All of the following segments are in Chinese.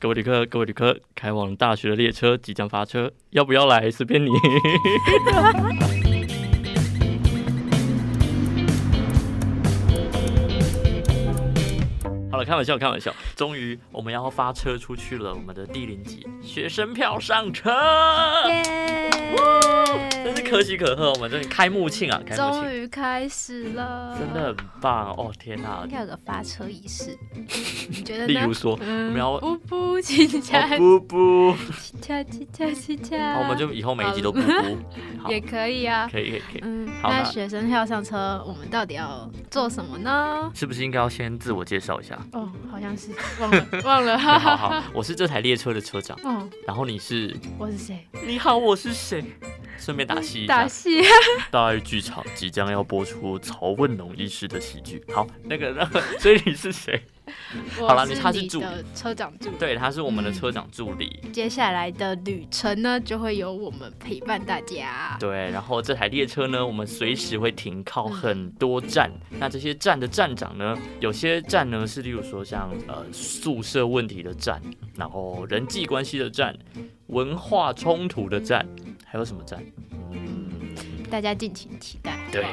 各位旅客，各位旅客，开往大学的列车即将发车，要不要来？随便你。好了，开玩笑，开玩笑。终于，我们要发车出去了。我们的第零集学生票上车，耶！真是可喜可贺。我们这里开幕庆啊，开幕终，于开始了，真的很棒哦！天哪应，该有个发车仪式，你觉得呢？例如说，嗯，我们要不不起恰哦不不，起恰起恰起恰，好，我们就以后每一集都不不，好，也可以啊。可以可以可以。嗯，好那那学生票上车，我们到底要做什么呢？是不是应该要先自我介绍一下？哦，好像是忘 了忘了，哈好哈哈。好，我是这台列车的车长，哦，然后你是，我是谁？你好，我是谁？顺便打戏，打戏。大爱剧场即将要播出曹问龙医师的喜剧。好，那个，那 个所以你是谁？好了你他是助理车长助理。对，他是我们的嗯车长助理。接下来的旅程呢，就会由我们陪伴大家。对，然后这台列车呢，我们随时会停靠很多站。那这些站的站长呢，有些站呢是例如说像呃宿舍问题的站，然后人际关系的站，文化冲突的站，还有什么站？嗯，大家敬请期待。对，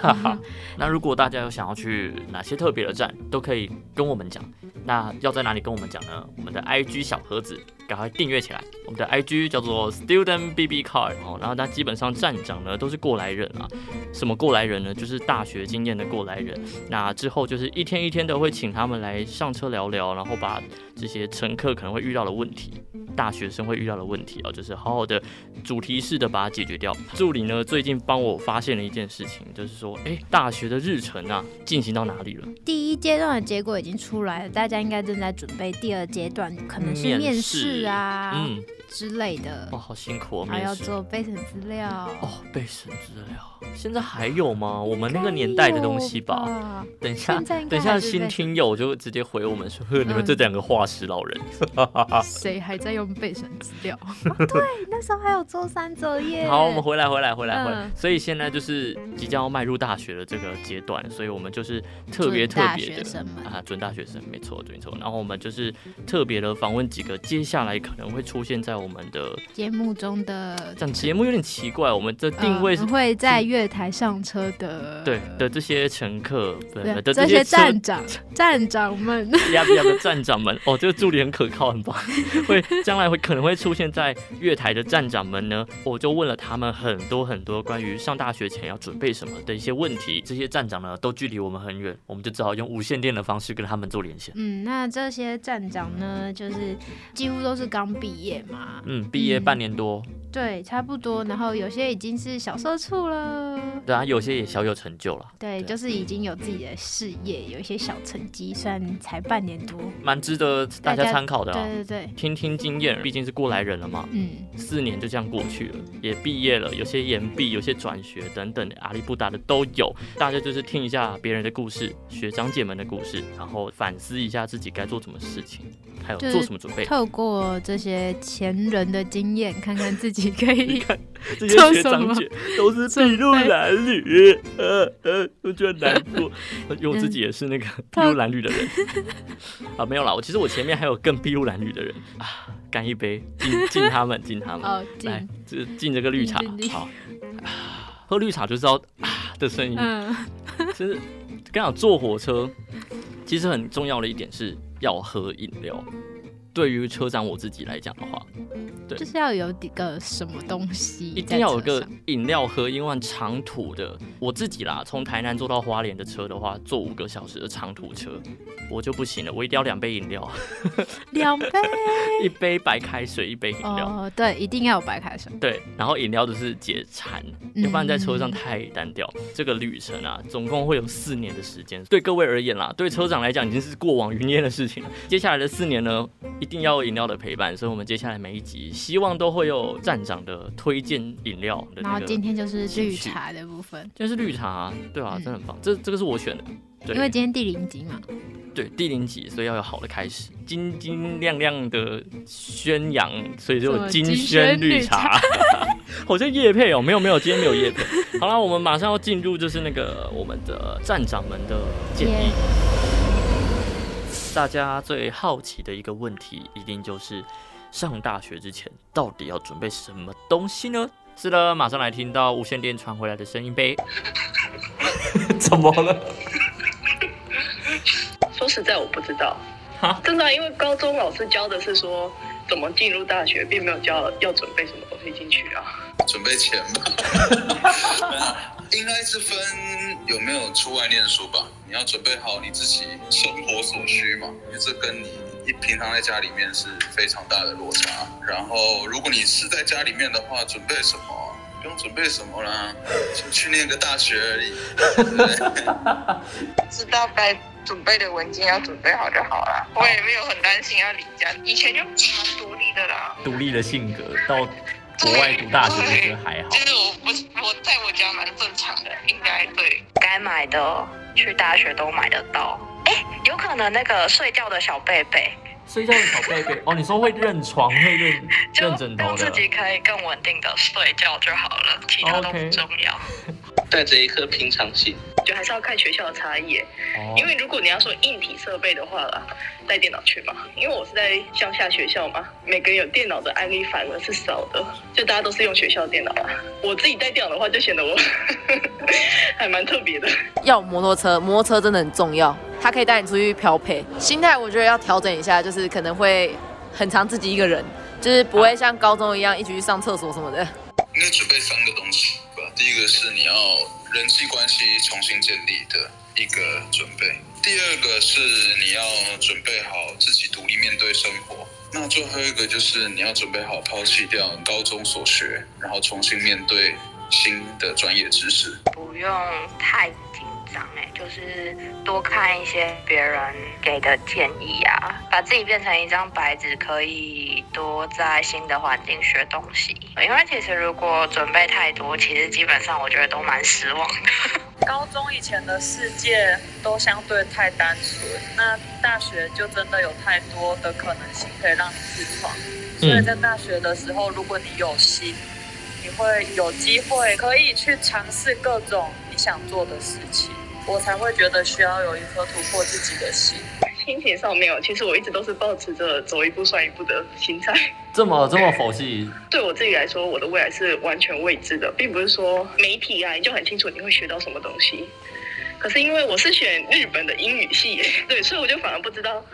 哈哈。那如果大家有想要去哪些特别的站，都可以跟我们讲。那要在哪里跟我们讲呢？我们的 IG 小盒子赶快订阅起来。我们的 IG 叫做 Student BB Card 哦，然后它基本上站长呢都是过来人啊。什么过来人呢？就是大学经验的过来人。那之后就是一天一天的会请他们来上车聊聊，然后把这些乘客可能会遇到的问题，大学生会遇到的问题啊，就是好好的主题式的把它解决掉。助理呢最近帮我发现了一件事情，就是说，哎，大学的日程啊进行到哪里了？第一阶段的结果已经出来了，大家应该正在准备第二阶段，可能是面试啊。嗯，之类的哦，，好辛苦哦，还要。做备审资料。哦，备审资料，现在还有吗？我们那个年代的东西吧。吧。等一下等一下新听友就直接回我们说，呵，你们嗯这两个化石老人。谁还在用备审资料？哦对，那时候还有周三折页。好，我们回来，回来，回来，回来。嗯所以现在就是即将要迈入大学的这个阶段，所以我们就是特别特准大别的学生们啊，准大学生，没错，没错。然后我们就是特别的访问几个接下来可能会出现在我们的节目中的讲节目有点奇怪，我们的定位是呃会在月台上车的，对的这些乘客，对对的这些站长 站长们，呀呀的站长们，哦，这个助理很可靠，很棒。会将来会可能会出现在月台的站长们呢，我就问了他们很多很多关于上大学前要准备什么的一些问题。这些站长呢，都距离我们很远，我们就只好用无线电的方式跟他们做连线。嗯，那这些站长呢，就是几乎都是刚毕业嘛，嗯，毕业嗯半年多，对，差不多。然后有些已经是小社畜了，对啊，有些也小有成就了，对，对就是已经有自己的事业，有一些小成绩，虽然才半年多。蛮值得大家参考的啊。对对对，听听经验，毕竟是过来人了嘛。嗯，四年就这样过去了，也毕业了，有些延毕，有些转学等等，阿里不达的都有。大家就是听一下别人的故事，学长姐们的故事，然后反思一下自己该做什么事情，还有做什么准备。透过这些前人的经验，看看自己可以 这些学长姐都是筚路蓝缕，呃呃，我觉得难过，因为我自己也是那个筚路蓝缕的人。啊，没有啦，我其实我前面还有更筚路蓝缕的人啊，干一杯，敬敬他们，敬他们。哦，来进，这敬这个绿茶好。啊 喝绿茶就知道啊的声音，嗯，就是跟你讲，坐火车其实很重要的一点是要喝饮料。对于车长我自己来讲的话，对就是要有一个什么东西，一定要有个饮料喝，因为长途的我自己啦，从台南坐到花莲的车的话，坐五个小时的长途车，我就不行了，我一定要两杯饮料，两杯 一杯白开水，一杯饮料。哦，对，一定要有白开水，对，然后饮料就是解馋，嗯要不然在车上太单调。这个旅程啊，总共会有四年的时间。对各位而言啦，对车长来讲已经是过往云烟的事情了。接下来的四年呢，一定要有饮料的陪伴，所以我们接下来每一集希望都会有站长的推荐饮料的然后。今天就是绿茶的部分，就是绿茶啊、对啊，嗯真的很棒。这这个是我选的，对，因为今天第零集嘛，对第零集，所以要有好的开始，金金亮亮的宣扬，所以就有金萱绿茶，好像叶配哦，没有没有，今天没有叶配。好了，我们马上要进入就是那个我们的站长们的建议。大家最好奇的一个问题，一定就是上大学之前到底要准备什么东西呢？是的，马上来听到无线电传回来的声音呗。怎么了？说实在，我不知道。真的，因为高中老师教的是说怎么进入大学，并没有教要准备什么东西进去啊。准备钱吧。应该是分有没有出外念书吧。你要准备好你自己生活所需嘛，因为这跟你一平常在家里面是非常大的落差。然后，如果你是在家里面的话，准备什么？不用准备什么啦，就去念个大学而已。知道该准备的文件要准备好就好了。我也没有很担心要离家，以前就蛮独立的啦。独立的性格到。国外读大学我觉得还好，就是我不，我在我家蛮正常的，应该对该买的去大学都买得到。哎，有可能那个睡觉的小贝贝，睡觉的小贝贝哦，你说会认床会认 认枕头的，自己可以更稳定的睡觉就好了，其他都不重要。带着一颗平常心，就还是要看学校的差异。哦。因为如果你要说硬体设备的话啦，带电脑去嘛。因为我是在乡下学校嘛，每个人有电脑的案例反而是少的，就大家都是用学校电脑啊。我自己带电脑的话，就显得我 还蛮特别的。要摩托车，摩托车真的很重要，它可以带你出去漂配。心态我觉得要调整一下，就是可能会很常自己一个人，就是不会像高中一样一起去上厕所什么的。应该准备三个东西吧。第一个是你要人际关系重新建立的一个准备，第二个是你要准备好自己独立面对生活，那最后一个就是你要准备好抛弃掉高中所学，然后重新面对新的专业知识。不用太。哎，就是多看一些别人给的建议啊，把自己变成一张白纸，可以多在新的环境学东西。因为其实如果准备太多，其实基本上我觉得都蛮失望的。高中以前的世界都相对太单纯，那大学就真的有太多的可能性可以让你自创。所以在大学的时候，如果你有心，你会有机会可以去尝试各种你想做的事情。我才会觉得需要有一颗突破自己的心。心情上没有，其实我一直都是保持着走一步算一步的心态。这么这么佛系？对我自己来说，我的未来是完全未知的，并不是说媒体啊，你就很清楚你会学到什么东西。可是因为我是选日本的英语系，对，所以我就反而不知道。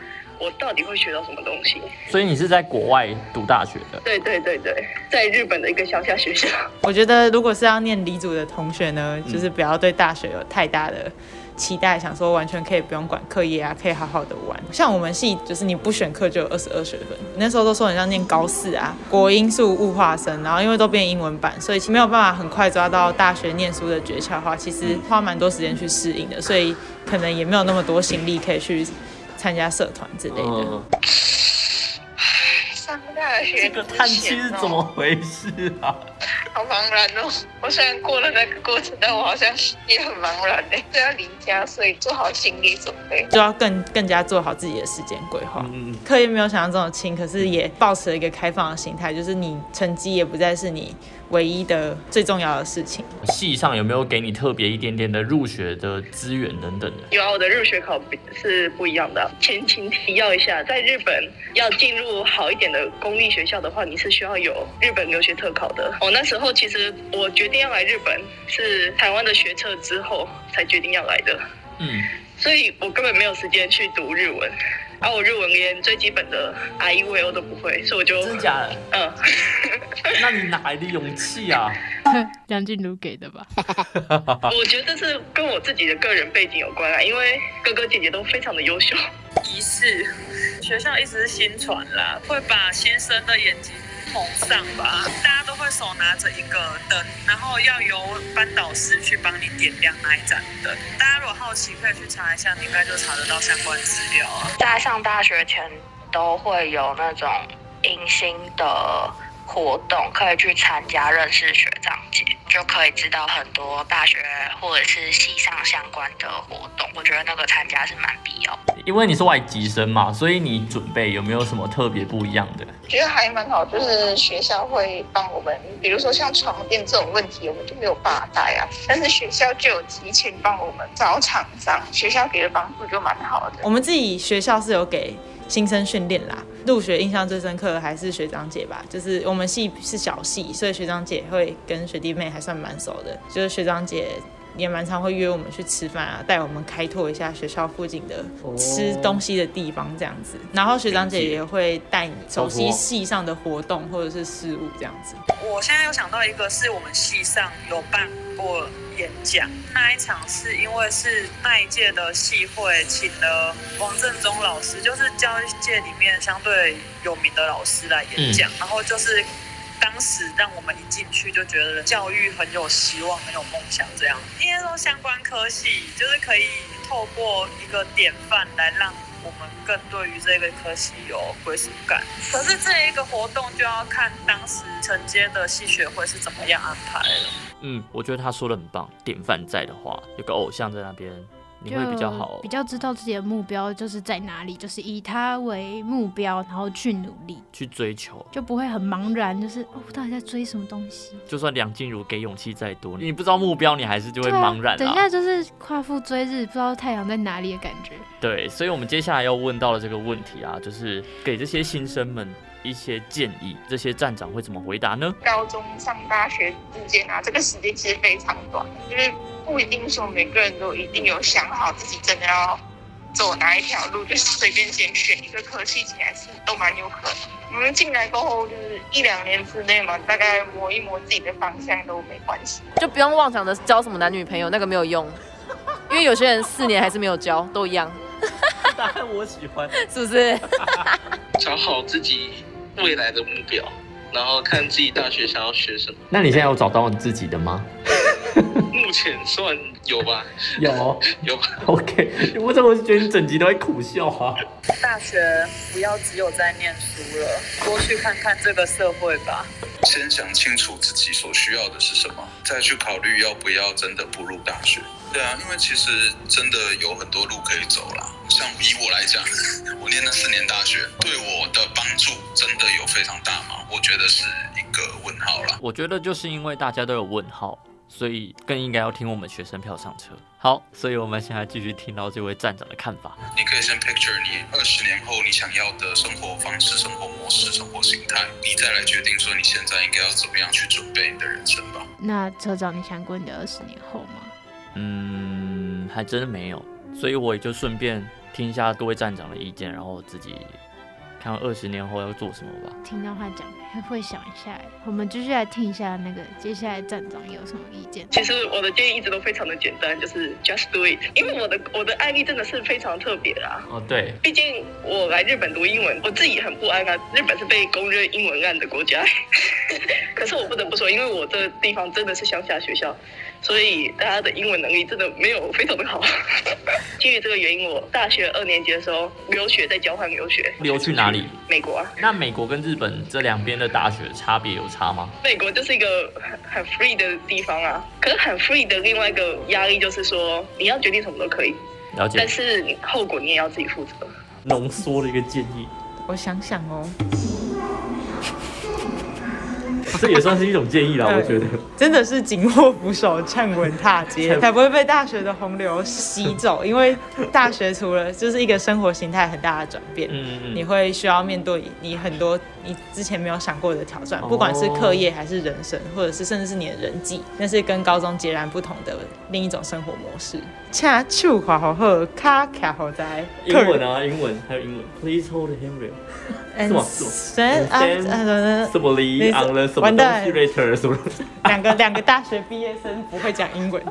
我到底会学到什么东西？所以你是在国外读大学的？对对对对，在日本的一个乡下学校。我觉得如果是要念理组的同学呢，就是不要对大学有太大的期待，想说完全可以不用管课业啊，可以好好的玩。像我们系就是你不选课就有二十二学分，那时候都说很像念高四啊，国英数物化生，然后因为都变英文版，所以没有办法很快抓到大学念书的诀窍的话，其实花蛮多时间去适应的，所以可能也没有那么多心力可以去。参加社团之类的。上大学这个叹气是怎么回事啊？好茫然哦！我虽然过了那个过程，但我好像也很茫然呢。就要离家，所以做好心理准备，就要更更加做好自己的时间规划。嗯课业没有想象中的轻，可是也保持了一个开放的心态，就是你成绩也不再是你。唯一的最重要的事情，系上有没有给你特别一点点的入学的资源等等的？有啊，我的入学考是不一样的。前情提要一下，在日本要进入好一点的公立学校的话，你是需要有日本留学特考的。我那时候其实我决定要来日本，是台湾的学测之后才决定要来的。嗯，所以我根本没有时间去读日文。啊，我日文连最基本的 I E V O 都不会，所以我就真假的？嗯，那你哪来的勇气啊？梁静茹给的吧？我觉得是跟我自己的个人背景有关啊，因为哥哥姐姐都非常的优秀。仪式，学校一直是新传啦，会把新生的眼睛。蒙上吧，大家都会手拿着一个灯，然后要由班导师去帮你点亮那一盏灯。大家如果好奇，可以去查一下，你应该就查得到相关资料啊。在上大学前都会有那种迎新的活动，可以去参加，认识学长姐，就就可以知道很多大学或者是系上相关的活动。我觉得那个参加是蛮必要的。因为你是外籍生嘛，所以你准备有没有什么特别不一样的？觉得还蛮好，就是学校会帮我们，比如说像床垫这种问题，我们就没有办法带啊。但是学校就有提前帮我们找厂商，学校给的帮助就蛮好的。我们自己学校是有给新生训练啦，入学印象最深刻的还是学长姐吧，就是我们系是小系，所以学长姐会跟学弟妹还算蛮熟的，就是学长姐。也蛮常会约我们去吃饭啊，带我们开拓一下学校附近的吃东西的地方这样子。然后学长姐也会带你熟悉系上的活动或者是事物这样子。我现在又想到一个，是我们系上有办过演讲，那一场是因为是那一届的系会请了王振中老师，就是教育界里面相对有名的老师来演讲，然后就是。当时让我们一进去就觉得教育很有希望，很有梦想，这样。应该说相关科系就是可以透过一个典范来让我们更对于这个科系有归属感。可是这一个活动就要看当时承接的系学会是怎么样安排了。嗯，我觉得他说的很棒，典范在的话，有个偶像在那边。你会比较好，比较知道自己的目标就是在哪里，就是以他为目标，然后去努力，去追求，就不会很茫然，就是哦，到底在追什么东西？就算梁静茹给勇气再多，你不知道目标，你还是就会茫然。等一下就是夸父追日，不知道太阳在哪里的感觉。对，所以我们接下来要问到的这个问题啊，就是给这些新生们一些建议，这些站长会怎么回答呢？高中上大学之间啊，这个时间其实非常短，就是。不一定说每个人都一定有想好自己真的要走哪一条路，就是随便先选一个科系起来是都蛮有可能。我们进来过后就是一两年之内嘛，大概磨一磨自己的方向都没关系，就不用妄想着交什么男女朋友，那个没有用，因为有些人四年还是没有交，都一样。答案我喜欢，是不是？找好自己未来的目标，然后看自己大学想要学什么。那你现在有找到你自己的吗？目前算有吧，有有吧。OK，我怎么觉得你整集都在苦笑啊？大学不要只有在念书了，多去看看这个社会吧。先想清楚自己所需要的是什么，再去考虑要不要真的步入大学。对啊，因为其实真的有很多路可以走啦。像以我来讲，我念那四年大学，对我的帮助真的有非常大吗？我觉得是一个问号啦。我觉得就是因为大家都有问号。所以更应该要听我们学生票上车。好，所以我们现在继续听到这位站长的看法。你可以先 picture 你二十年后你想要的生活方式、生活模式、生活形态，你再来决定说你现在应该要怎么样去准备你的人生吧。那车长，你想过你的二十年后吗？嗯，还真的没有。所以我也就顺便听一下各位站长的意见，然后自己。看二十年后要做什么吧。听到他讲，会想一下。我们继续来听一下那个接下来站长有什么意见。其实我的建议一直都非常的简单，就是 just do it。因为我的我的案例真的是非常特别啊。哦，对。毕竟我来日本读英文，我自己很不安啊。日本是被公认英文案的国家，可是我不得不说，因为我这地方真的是乡下学校。所以大家的英文能力真的没有非常的好。基于这个原因，我大学二年级的时候留学，在交换留学。留去哪里？美国啊。那美国跟日本这两边的大学差别有差吗？美国就是一个很很 free 的地方啊，可是很 free 的另外一个压力就是说，你要决定什么都可以，了解。但是后果你也要自己负责。浓缩的一个建议，我想想哦。这也算是一种建议啦，我觉得真的是紧握扶手，站稳踏阶，才不会被大学的洪流吸走。因为大学除了就是一个生活形态很大的转变，嗯你会需要面对你很多你之前没有想过的挑战，不管是课业还是人生，或者是甚至是你的人际，那是跟高中截然不同的另一种生活模式。恰丘华好好，卡卡好在英文啊，英文还有英文。Please hold him real。什么？什么？Simply on the 什么东西 later 什么？两个两个大学毕业生不会讲英文，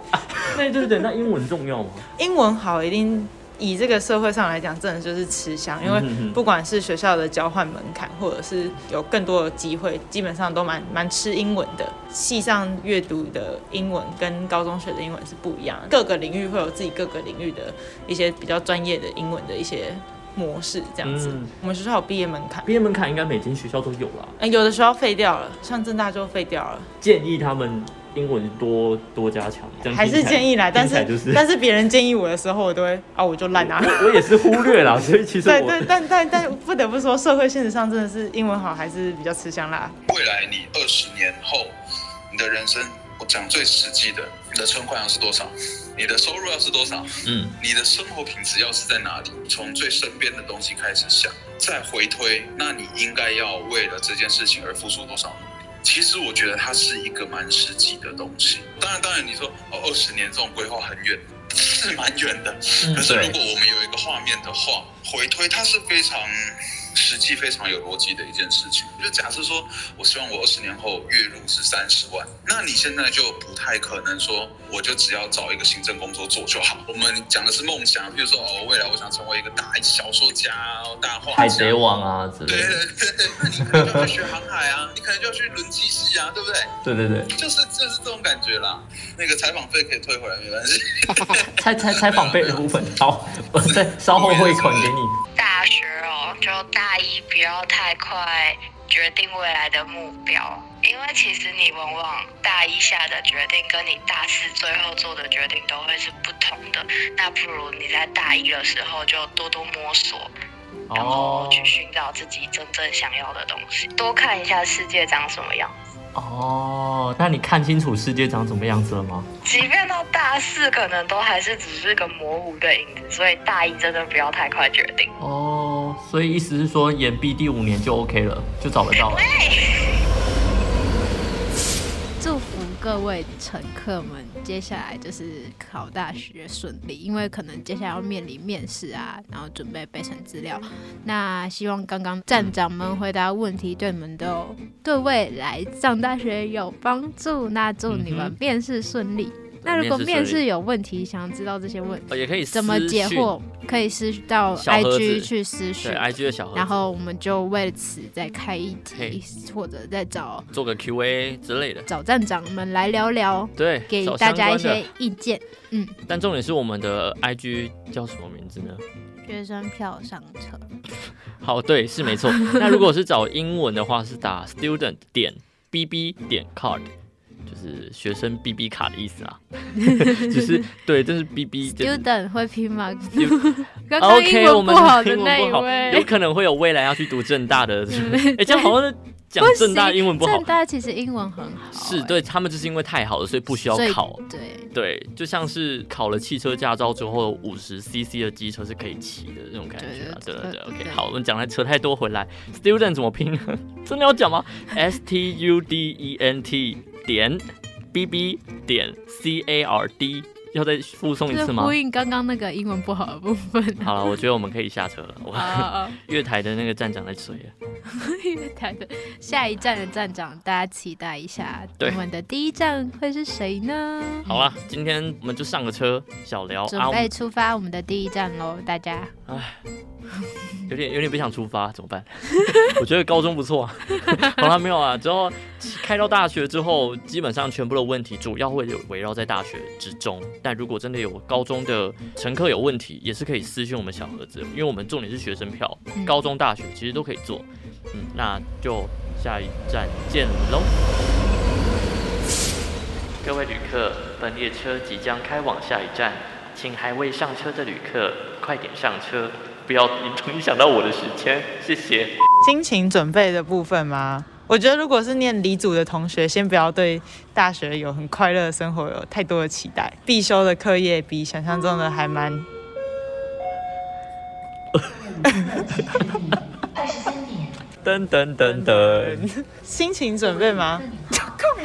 那 对对，那英文重要吗？英文好一定。以这个社会上来讲，真的就是吃香，因为不管是学校的交换门槛，或者是有更多的机会，基本上都蛮蛮吃英文的。系上阅读的英文跟高中学的英文是不一样，各个领域会有自己各个领域的一些比较专业的英文的一些模式，这样子。我们学校有毕业门槛，毕业门槛应该每间学校都有了。哎，有的学校废掉了，像正大就废掉了。建议他们。英文多多加强，还是建议来，但是就是但是别人建议我的时候，我都会啊，我就烂啊。我 我也是忽略了，所以其实对对，但但但不得不说，社会现实上真的是英文好还是比较吃香啦。未来你二十年后，你的人生，我讲最实际的，你的存款要是多少？你的收入要是多少？嗯，你的生活品质要是在哪里？从最身边的东西开始想，再回推，那你应该要为了这件事情而付出多少努力？其实我觉得它是一个蛮实际的东西。当然，当然你说哦，二十年这种规划很远，是蛮远的。可是如果我们有一个画面的话，回推它是非常。实际非常有逻辑的一件事情，就假设说，我希望我二十年后月入是三十万，那你现在就不太可能说，我就只要找一个行政工作做就好。我们讲的是梦想，比如说哦，未来我想成为一个大小说家、大画家、海贼王啊之类的。对对对对，那你可能就要去学航海啊，你可能就要去轮机系啊，对不对？对对对，就是就是这种感觉啦。那个采访费可以退回来，没关系。采采采访费的部分，好，我再稍后汇款给你。大学哦，就大一不要太快决定未来的目标，因为其实你往往大一下的决定跟你大四最后做的决定都会是不同的。那不如你在大一的时候就多多摸索，然后去寻找自己真正想要的东西，多看一下世界长什么样子。哦，那你看清楚世界长什么样子了吗？即便到大四，可能都还是只是个模糊的影子，所以大一真的不要太快决定。哦，所以意思是说，延毕第五年就 OK 了，就找得到了。祝各位乘客们，接下来就是考大学顺利，因为可能接下来要面临面试啊，然后准备备审资料。那希望刚刚站长们回答问题对你们都对未来上大学有帮助。那祝你们面试顺利。那如果面试有问题，想知道这些问题，也可以怎么解惑，可以私到 IG 去私讯，IG 的小盒然后我们就为此再开一题，或者再找做个 QA 之类的，找站长们来聊聊，对，给大家一些意见。嗯，但重点是我们的 IG 叫什么名字呢？学生票上车。好，对，是没错。那如果是找英文的话，是打 student 点 bb 点 card。就是学生 B B 卡的意思啊，只是对，这是 B B student 会拼吗？OK，我们不好的那一位，有可能会有未来要去读正大的，哎，这样好像讲正大英文不好。正大其实英文很好，是对他们就是因为太好了，所以不需要考。对对，就像是考了汽车驾照之后，五十 CC 的机车是可以骑的那种感觉啊。对对对，OK，好，我们讲来扯太多，回来 student 怎么拼？真的要讲吗？S T U D E N T。点 b b 点 c a r d 要再附送一次吗？呼应刚刚那个英文不好的部分。好了，我觉得我们可以下车了。月台的那个站长在催了。月台的下一站的站长，大家期待一下，我们的第一站会是谁呢？好了，今天我们就上个车，小聊，准备出发我们的第一站喽，大家。唉。有点有点不想出发，怎么办？我觉得高中不错，好了没有啊？之后开到大学之后，基本上全部的问题主要会有围绕在大学之中。但如果真的有高中的乘客有问题，也是可以私信我们小盒子，因为我们重点是学生票，高中大学其实都可以做。嗯，那就下一站见喽。各位旅客，本列车即将开往下一站，请还未上车的旅客快点上车。不要影响到我的时间，谢谢。心情准备的部分吗？我觉得如果是念理组的同学，先不要对大学有很快乐的生活有太多的期待。必修的课业比想象中的还蛮。二十三点。噔噔噔噔。心情准备吗？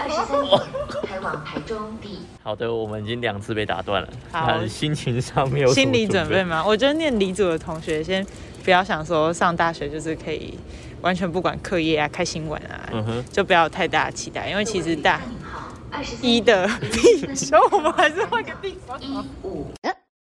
二十三点，开往台中地。好的，我们已经两次被打断了。好，心情上没有心理准备吗？我觉得念理组的同学先不要想说上大学就是可以完全不管课业啊、开心玩啊，就不要太大的期待，因为其实大一的必修，我们还是换个地方。